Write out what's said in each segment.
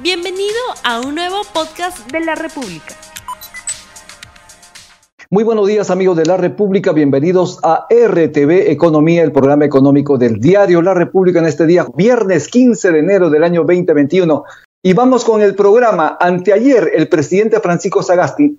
Bienvenido a un nuevo podcast de la República. Muy buenos días amigos de la República, bienvenidos a RTV Economía, el programa económico del diario La República en este día, viernes 15 de enero del año 2021. Y vamos con el programa. Anteayer el presidente Francisco Sagasti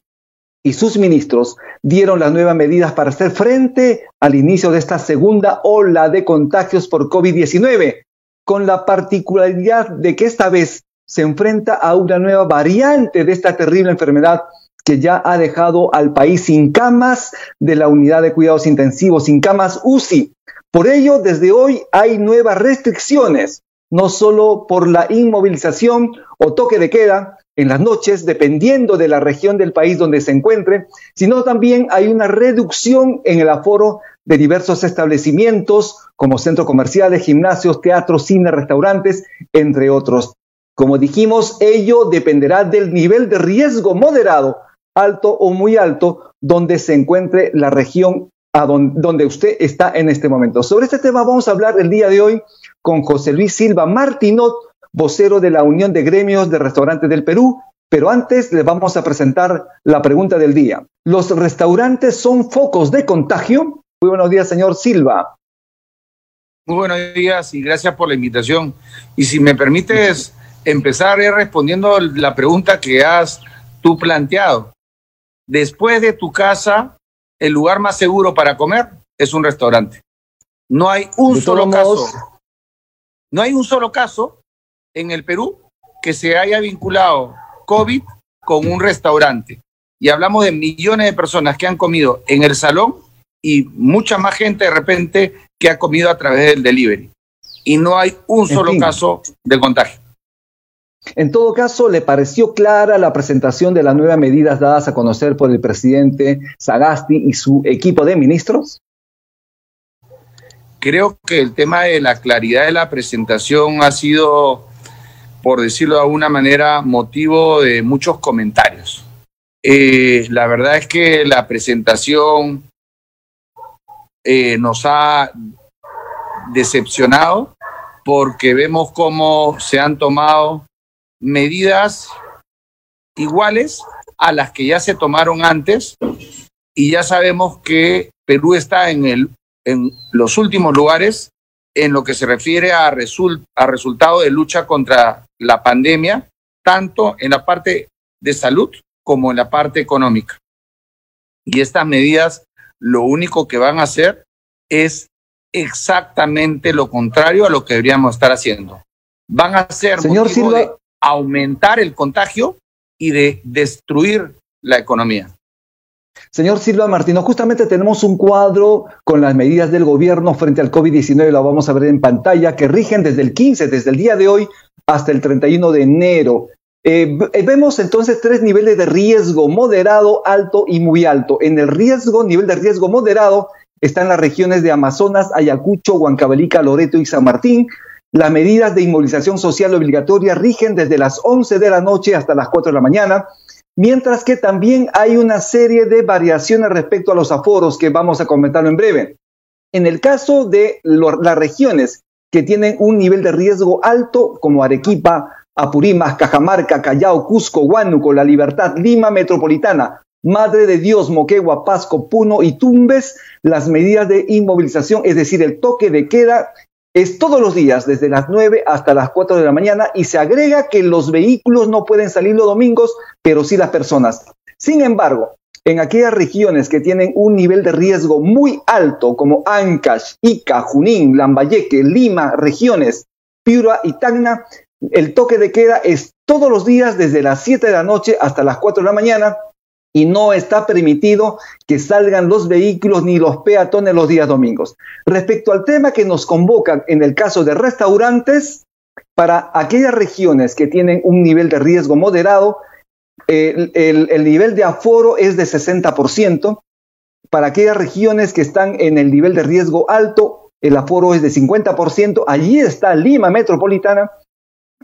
y sus ministros dieron las nuevas medidas para hacer frente al inicio de esta segunda ola de contagios por COVID-19, con la particularidad de que esta vez se enfrenta a una nueva variante de esta terrible enfermedad que ya ha dejado al país sin camas de la unidad de cuidados intensivos, sin camas UCI. Por ello, desde hoy hay nuevas restricciones, no solo por la inmovilización o toque de queda en las noches, dependiendo de la región del país donde se encuentre, sino también hay una reducción en el aforo de diversos establecimientos como centros comerciales, gimnasios, teatros, cine, restaurantes, entre otros. Como dijimos, ello dependerá del nivel de riesgo moderado, alto o muy alto, donde se encuentre la región a donde, usted está en este momento. Sobre este tema vamos a hablar el día de hoy con José Luis Silva Martinot, vocero de la Unión de Gremios de Restaurantes del Perú. Pero antes le vamos a presentar la pregunta del día. ¿Los restaurantes son focos de contagio? Muy buenos días, señor Silva. Muy buenos días y gracias por la invitación. Y si me permites empezar respondiendo la pregunta que has tú planteado. Después de tu casa, el lugar más seguro para comer es un restaurante. No hay un solo caso. No hay un solo caso en el Perú que se haya vinculado COVID con un restaurante. Y hablamos de millones de personas que han comido en el salón y mucha más gente de repente que ha comido a través del delivery. Y no hay un solo caso de contagio. En todo caso, ¿le pareció clara la presentación de las nuevas medidas dadas a conocer por el presidente Sagasti y su equipo de ministros? Creo que el tema de la claridad de la presentación ha sido, por decirlo de alguna manera, motivo de muchos comentarios. Eh, la verdad es que la presentación eh, nos ha decepcionado porque vemos cómo se han tomado medidas iguales a las que ya se tomaron antes y ya sabemos que Perú está en, el, en los últimos lugares en lo que se refiere a, a resultado de lucha contra la pandemia, tanto en la parte de salud como en la parte económica. Y estas medidas lo único que van a hacer es exactamente lo contrario a lo que deberíamos estar haciendo. Van a ser Señor Silva, aumentar el contagio y de destruir la economía. Señor Silva Martino, justamente tenemos un cuadro con las medidas del gobierno frente al COVID-19, lo vamos a ver en pantalla, que rigen desde el 15, desde el día de hoy hasta el 31 de enero. Eh, eh, vemos entonces tres niveles de riesgo, moderado, alto y muy alto. En el riesgo, nivel de riesgo moderado, están las regiones de Amazonas, Ayacucho, Huancavelica, Loreto y San Martín. Las medidas de inmovilización social obligatoria rigen desde las 11 de la noche hasta las 4 de la mañana, mientras que también hay una serie de variaciones respecto a los aforos que vamos a comentarlo en breve. En el caso de las regiones que tienen un nivel de riesgo alto, como Arequipa, Apurímac, Cajamarca, Callao, Cusco, Huánuco, La Libertad, Lima Metropolitana, Madre de Dios, Moquegua, Pasco, Puno y Tumbes, las medidas de inmovilización, es decir, el toque de queda, es todos los días, desde las 9 hasta las 4 de la mañana, y se agrega que los vehículos no pueden salir los domingos, pero sí las personas. Sin embargo, en aquellas regiones que tienen un nivel de riesgo muy alto, como Ancash, Ica, Junín, Lambayeque, Lima, regiones, Piura y Tacna, el toque de queda es todos los días desde las 7 de la noche hasta las 4 de la mañana y no está permitido que salgan los vehículos ni los peatones los días domingos. Respecto al tema que nos convoca en el caso de restaurantes, para aquellas regiones que tienen un nivel de riesgo moderado, el, el nivel de aforo es de 60%. Para aquellas regiones que están en el nivel de riesgo alto, el aforo es de 50%. Allí está Lima Metropolitana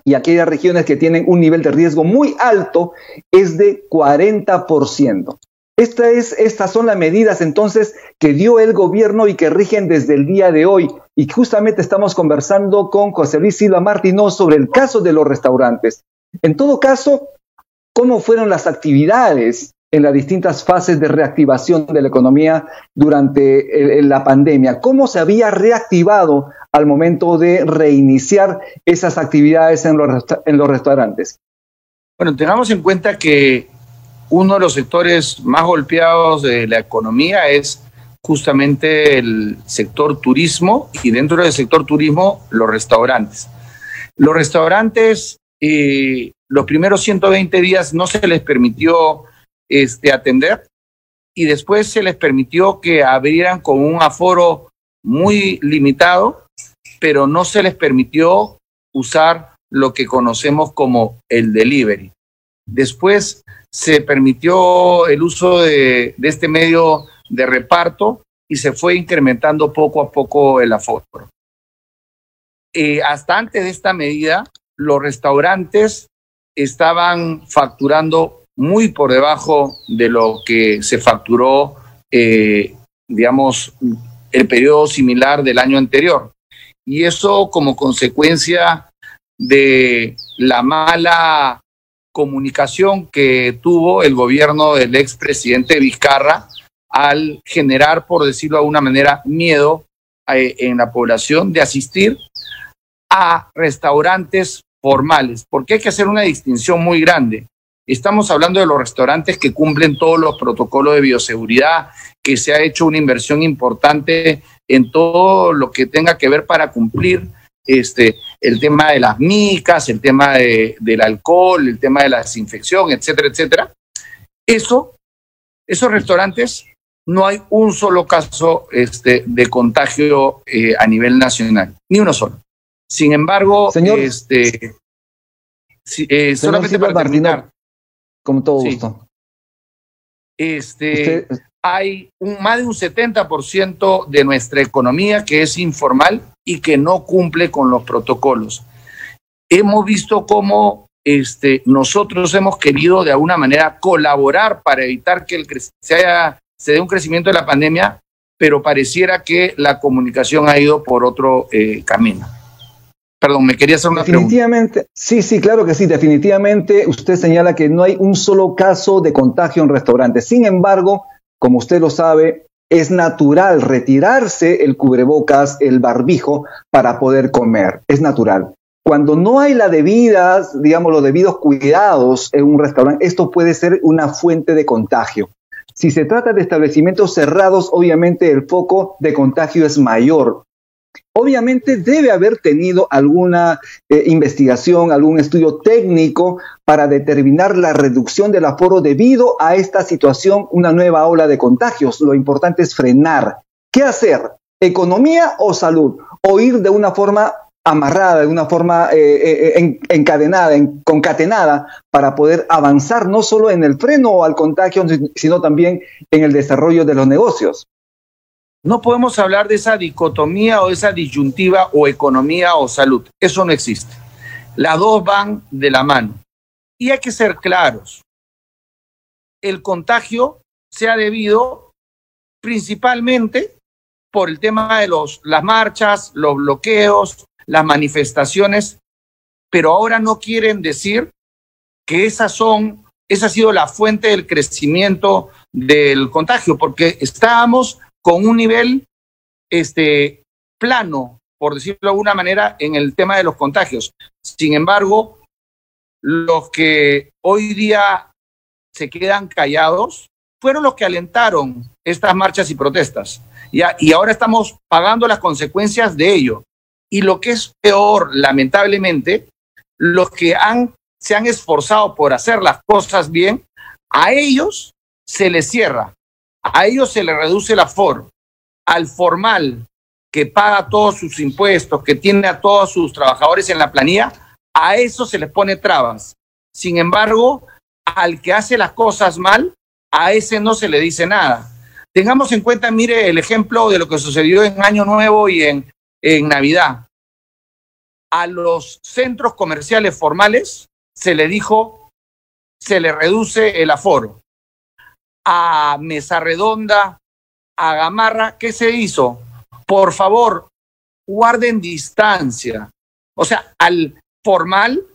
y aquellas regiones que tienen un nivel de riesgo muy alto es de 40%. Esta es, estas son las medidas entonces que dio el gobierno y que rigen desde el día de hoy. Y justamente estamos conversando con José Luis Silva Martínez sobre el caso de los restaurantes. En todo caso, ¿cómo fueron las actividades en las distintas fases de reactivación de la economía durante la pandemia? ¿Cómo se había reactivado al momento de reiniciar esas actividades en los, en los restaurantes? Bueno, tengamos en cuenta que uno de los sectores más golpeados de la economía es justamente el sector turismo y dentro del sector turismo los restaurantes. Los restaurantes, eh, los primeros 120 días no se les permitió este, atender y después se les permitió que abrieran con un aforo muy limitado, pero no se les permitió usar lo que conocemos como el delivery. Después se permitió el uso de, este medio de reparto y se fue incrementando poco a poco el aforo. Eh, hasta antes de esta medida, los restaurantes estaban facturando muy por debajo de lo que se facturó, eh, digamos, el periodo similar del año anterior. Y eso como consecuencia de la mala comunicación que tuvo el gobierno del expresidente Vizcarra al generar, por decirlo de alguna manera, miedo eh, en la población de asistir a restaurantes formales, porque hay que hacer una distinción muy grande. Estamos hablando de los restaurantes que cumplen todos los protocolos de bioseguridad, que se ha hecho una inversión importante en todo lo que tenga que ver para cumplir este, el tema de las micas, el tema del alcohol, el tema de la desinfección, etcétera, etcétera. Eso, esos restaurantes, no hay un solo caso este, de contagio eh, a nivel nacional, ni uno solo. Sin embargo, señor, este, eh, solamente para terminar. Con todo gusto. Este, hay un, más de un 70% de nuestra economía que es informal y que no cumple con los protocolos. Hemos visto cómo este, nosotros hemos querido de alguna manera colaborar para evitar que el, se, haya, se dé un crecimiento de la pandemia, pero pareciera que la comunicación ha ido por otro eh, camino. Perdón, me quería hacer una definitivamente, Sí, sí, claro que sí. Definitivamente usted señala que no hay un solo caso de contagio en restaurantes. Sin embargo, como usted lo sabe, es natural retirarse el cubrebocas, el barbijo, para poder comer. Es natural. Cuando no hay la debida, digamos, los debidos cuidados en un restaurante, esto puede ser una fuente de contagio. Si se trata de establecimientos cerrados, obviamente el foco de contagio es mayor. Obviamente debe haber tenido alguna eh, investigación, algún estudio técnico para determinar la reducción del aforo debido a esta situación, una nueva ola de contagios. Lo importante es frenar. ¿Qué hacer? ¿Economía o salud? O ir de una forma amarrada, de una forma eh, eh, encadenada, concatenada, para poder avanzar no solo en el freno al contagio, sino también en el desarrollo de los negocios. No podemos hablar de esa dicotomía o esa disyuntiva o economía o salud. Eso no existe. Las dos van de la mano. Y hay que ser claros. El contagio se ha debido principalmente por el tema de los, las marchas, los bloqueos, las manifestaciones, pero ahora no quieren decir que esas son, esa ha sido la fuente del crecimiento del contagio, porque estábamos con un nivel este, plano, por decirlo de alguna manera, en el tema de los contagios. Sin embargo, los que hoy día se quedan callados fueron los que alentaron estas marchas y protestas. Y, ahora estamos pagando las consecuencias de ello. Y lo que es peor, lamentablemente, los que han, se han esforzado por hacer las cosas bien, a ellos se les cierra a ellos se le reduce el aforo. Al formal, que paga todos sus impuestos, que tiene a todos sus trabajadores en la planilla, a eso se les pone trabas. Sin embargo, al que hace las cosas mal, a ese no se le dice nada. Tengamos en cuenta, mire, el ejemplo de lo que sucedió en Año Nuevo y en, en Navidad. A los centros comerciales formales se le dijo, se le reduce el aforo a Mesa Redonda, a Gamarra, ¿qué se hizo? Por favor, guarden distancia. O sea, al formal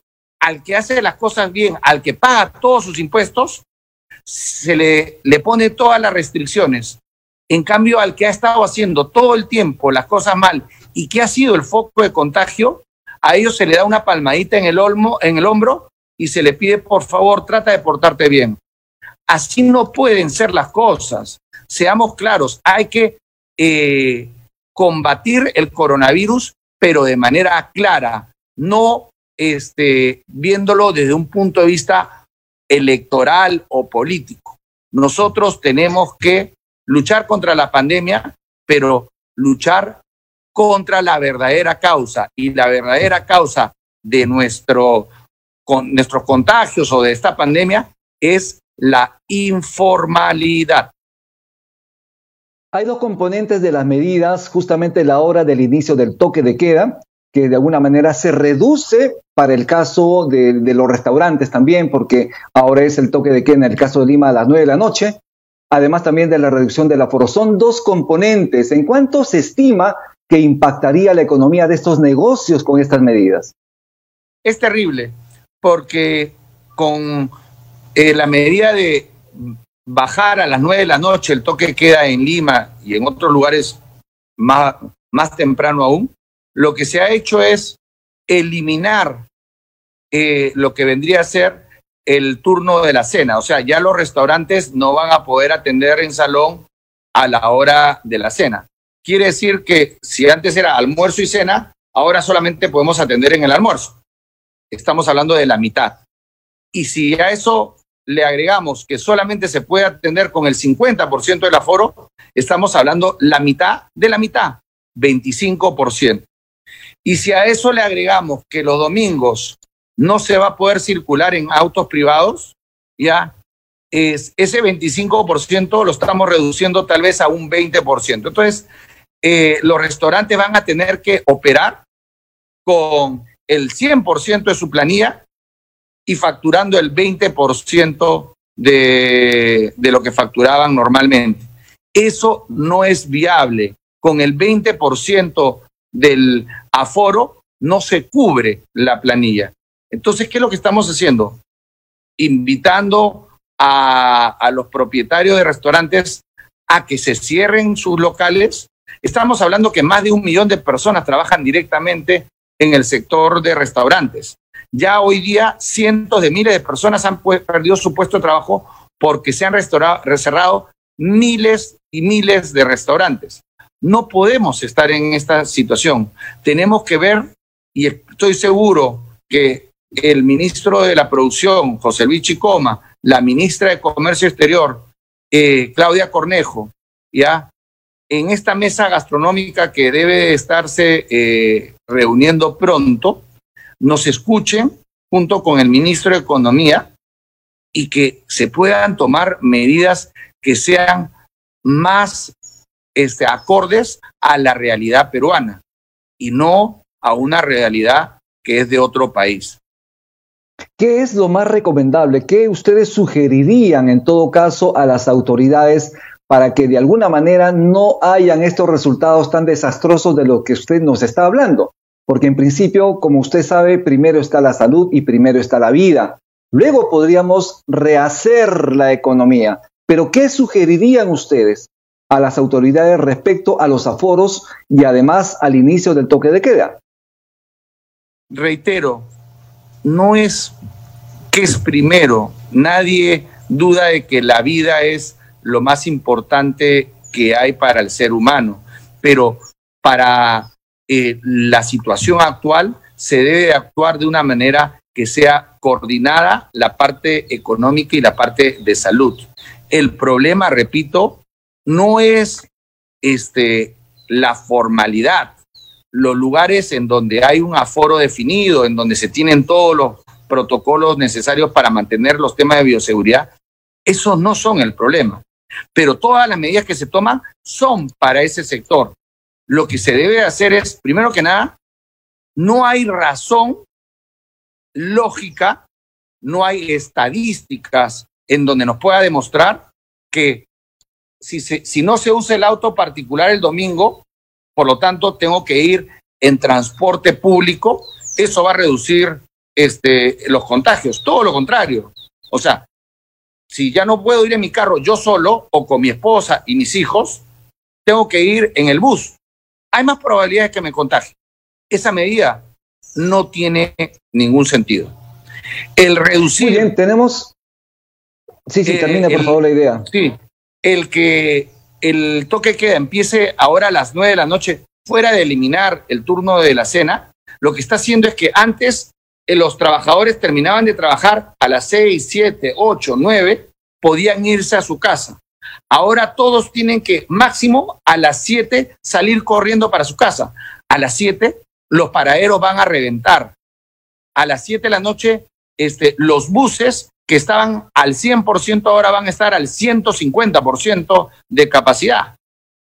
al que hace las cosas bien, al que paga todos sus impuestos, se le, le pone todas las restricciones. En cambio, al que ha estado haciendo todo el tiempo las cosas mal y que ha sido el foco de contagio, a ellos se le da una palmadita en el, olmo, en el hombro y se le pide, por favor, trata de portarte bien. Así no pueden ser las cosas. Seamos claros, hay que eh, combatir el coronavirus, pero de manera clara, no este, viéndolo desde un punto de vista electoral o político. Nosotros tenemos que luchar contra la pandemia, pero luchar contra la verdadera causa. Y la verdadera causa de nuestro, con, nuestros contagios o de esta pandemia es la informalidad. Hay dos componentes de las medidas, justamente la hora del inicio del toque de queda, que de alguna manera se reduce para el caso de, de, los restaurantes también, porque ahora es el toque de queda en el caso de Lima a las nueve de la noche, además también de la reducción del aforo. Son dos componentes. ¿En cuánto se estima que impactaría la economía de estos negocios con estas medidas? Es terrible, porque con eh, la medida de bajar a las nueve de la noche, el toque queda en Lima y en otros lugares más, más temprano aún, lo que se ha hecho es eliminar eh, lo que vendría a ser el turno de la cena. O sea, ya los restaurantes no van a poder atender en salón a la hora de la cena. Quiere decir que si antes era almuerzo y cena, ahora solamente podemos atender en el almuerzo. Estamos hablando de la mitad. Y si a eso le agregamos que solamente se puede atender con el 50% del aforo, estamos hablando la mitad de la mitad, 25%. Y si a eso le agregamos que los domingos no se va a poder circular en autos privados, ya es ese 25% lo estamos reduciendo tal vez a un 20%. Entonces, eh, los restaurantes van a tener que operar con el 100% de su planilla y facturando el 20% de, de lo que facturaban normalmente. Eso no es viable. Con el 20% del aforo no se cubre la planilla. Entonces, ¿qué es lo que estamos haciendo? Invitando a, a los propietarios de restaurantes a que se cierren sus locales Estamos hablando que más de un millón de personas trabajan directamente en el sector de restaurantes. Ya hoy día cientos de miles de personas han perdido su puesto de trabajo porque se han cerrado miles y miles de restaurantes. No podemos estar en esta situación. Tenemos que ver, y estoy seguro que el ministro de la Producción, José Luis Chicoma, la ministra de Comercio Exterior, eh, Claudia Cornejo, ya en esta mesa gastronómica que debe estarse eh, reuniendo pronto, nos escuchen junto con el ministro de Economía y que se puedan tomar medidas que sean más este, acordes a la realidad peruana y no a una realidad que es de otro país. ¿Qué es lo más recomendable? ¿Qué ustedes sugerirían en todo caso a las autoridades para que de alguna manera no hayan estos resultados tan desastrosos de lo que usted nos está hablando. Porque en principio, como usted sabe, primero está la salud y primero está la vida. Luego podríamos rehacer la economía. Pero ¿qué sugerirían ustedes a las autoridades respecto a los aforos y además al inicio del toque de queda? Reitero, no es que es primero. Nadie duda de que la vida es lo más importante que hay para el ser humano, pero para eh, la situación actual se debe actuar de una manera que sea coordinada la parte económica y la parte de salud. El problema, repito, no es este, la formalidad, los lugares en donde hay un aforo definido, en donde se tienen todos los protocolos necesarios para mantener los temas de bioseguridad, esos no son el problema pero todas las medidas que se toman son para ese sector. Lo que se debe hacer es, primero que nada, no hay razón lógica, no hay estadísticas en donde nos pueda demostrar que si, si no se usa el auto particular el domingo, por lo tanto tengo que ir en transporte público, eso va a reducir este, los contagios, todo lo contrario. O sea, si ya no puedo ir en mi carro yo solo o con mi esposa y mis hijos, tengo que ir en el bus. Hay más probabilidades que me contagie. Esa medida no tiene ningún sentido. El reducir. Muy bien, tenemos. Sí, sí, termina por favor la idea. Sí, el que el toque queda empiece ahora a las nueve de la noche, fuera de eliminar el turno de la cena, lo que está haciendo es que antes eh, los trabajadores terminaban de trabajar a las seis, siete, ocho, nueve, podían irse a su casa. Ahora todos tienen que máximo a las siete salir corriendo para su casa. A las siete los paraderos van a reventar. A las siete de la noche este, los buses que estaban al 100% ahora van a estar al 150% de capacidad.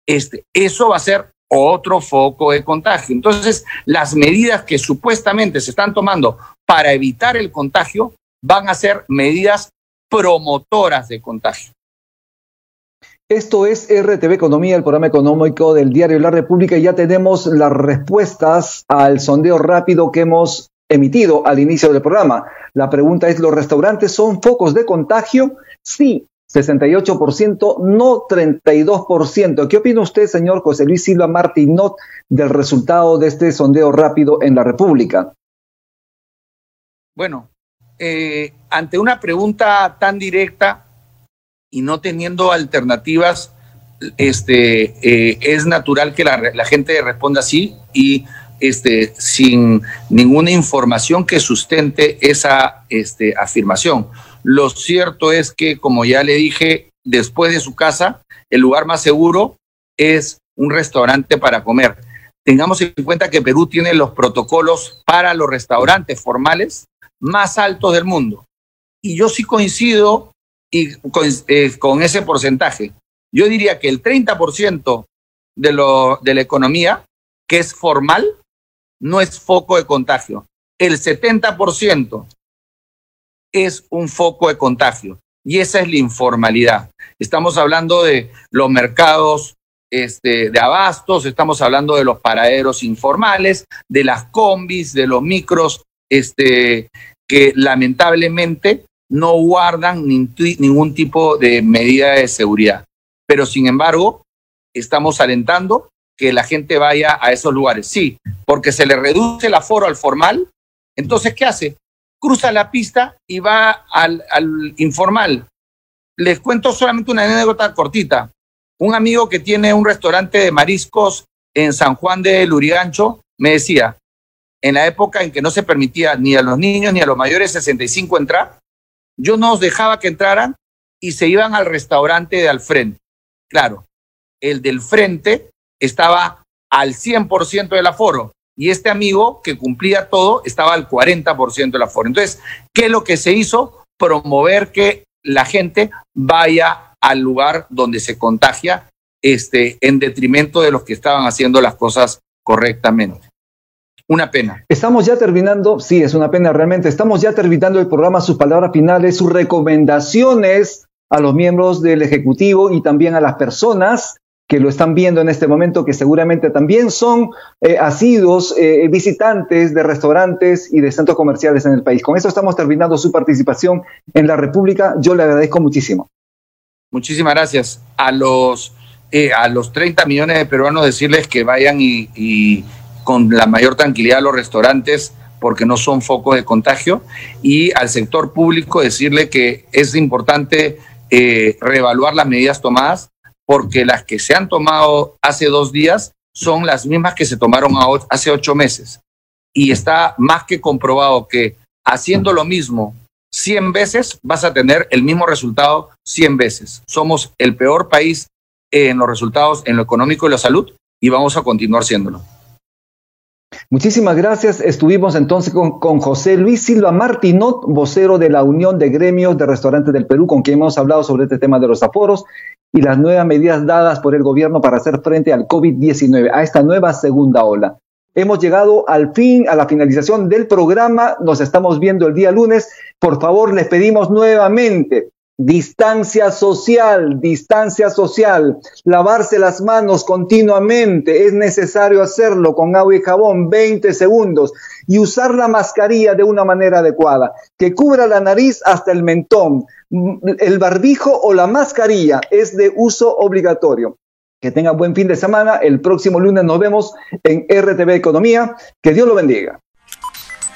Este, eso va a ser otro foco de contagio. Entonces, las medidas que supuestamente se están tomando para evitar el contagio van a ser medidas promotoras de contagio. Esto es RTV Economía, el programa económico del diario La República, y ya tenemos las respuestas al sondeo rápido que hemos emitido al inicio del programa. La pregunta es, ¿los restaurantes son focos de contagio? Sí, 68%, no 32%. ¿Qué opina usted, señor José Luis Silva Martinot, del resultado de este sondeo rápido en la República? Bueno, eh, ante una pregunta tan directa y no teniendo alternativas, este, eh, es natural que la, la gente responda así y este, sin ninguna información que sustente esa este, afirmación. Lo cierto es que, como ya le dije, después de su casa, el lugar más seguro es un restaurante para comer. Tengamos en cuenta que Perú tiene los protocolos para los restaurantes formales más altos del mundo. Y yo sí coincido y con, eh, con ese porcentaje. Yo diría que el 30% de, lo, de la economía, que es formal, no es foco de contagio. El 70% es un foco de contagio y esa es la informalidad. Estamos hablando de los mercados este, de abastos, estamos hablando de los paraderos informales, de las combis, de los micros, este, que lamentablemente no guardan ningún tipo de medida de seguridad. Pero sin embargo, estamos alentando que la gente vaya a esos lugares. Sí, porque se le reduce el aforo al formal. Entonces, ¿qué hace? Cruza la pista y va al, informal. Les cuento solamente una anécdota cortita. Un amigo que tiene un restaurante de mariscos en San Juan de Lurigancho me decía, en la época en que no se permitía ni a los niños ni a los mayores de 65 entrar, yo no os dejaba que entraran y se iban al restaurante de al frente. Claro, el del frente estaba al 100% del aforo y este amigo que cumplía todo estaba al 40% del aforo. Entonces, ¿qué es lo que se hizo? Promover que la gente vaya al lugar donde se contagia este, en detrimento de los que estaban haciendo las cosas correctamente. Una pena. Estamos ya terminando, sí, es una pena realmente. Estamos ya terminando el programa, sus palabras finales, sus recomendaciones a los miembros del Ejecutivo y también a las personas que lo están viendo en este momento, que seguramente también son eh, asiduos eh, visitantes de restaurantes y de centros comerciales en el país. Con eso estamos terminando su participación en la República. Yo le agradezco muchísimo. Muchísimas gracias. A los, eh, a los 30 millones de peruanos decirles que vayan y, y con la mayor tranquilidad a los restaurantes porque no son focos de contagio y al sector público decirle que es importante reevaluar las medidas tomadas porque las que se han tomado hace dos días son las mismas que se tomaron hace ocho meses. Y está más que comprobado que haciendo lo mismo 100 veces vas a tener el mismo resultado 100 veces. Somos el peor país en los resultados en lo económico y la salud y vamos a continuar siéndolo. Muchísimas gracias. Estuvimos entonces con, José Luis Silva Martinot, vocero de la Unión de Gremios de Restaurantes del Perú, con quien hemos hablado sobre este tema de los aforos y las nuevas medidas dadas por el gobierno para hacer frente al COVID-19, a esta nueva segunda ola. Hemos llegado al fin, a la finalización del programa. Nos estamos viendo el día lunes. Por favor, les pedimos nuevamente Distancia social, distancia social, lavarse las manos continuamente, es necesario hacerlo con agua y jabón 20 segundos y usar la mascarilla de una manera adecuada, que cubra la nariz hasta el mentón. El barbijo o la mascarilla es de uso obligatorio. Que tengan buen fin de semana. El próximo lunes nos vemos en RTV Economía. Que Dios lo bendiga.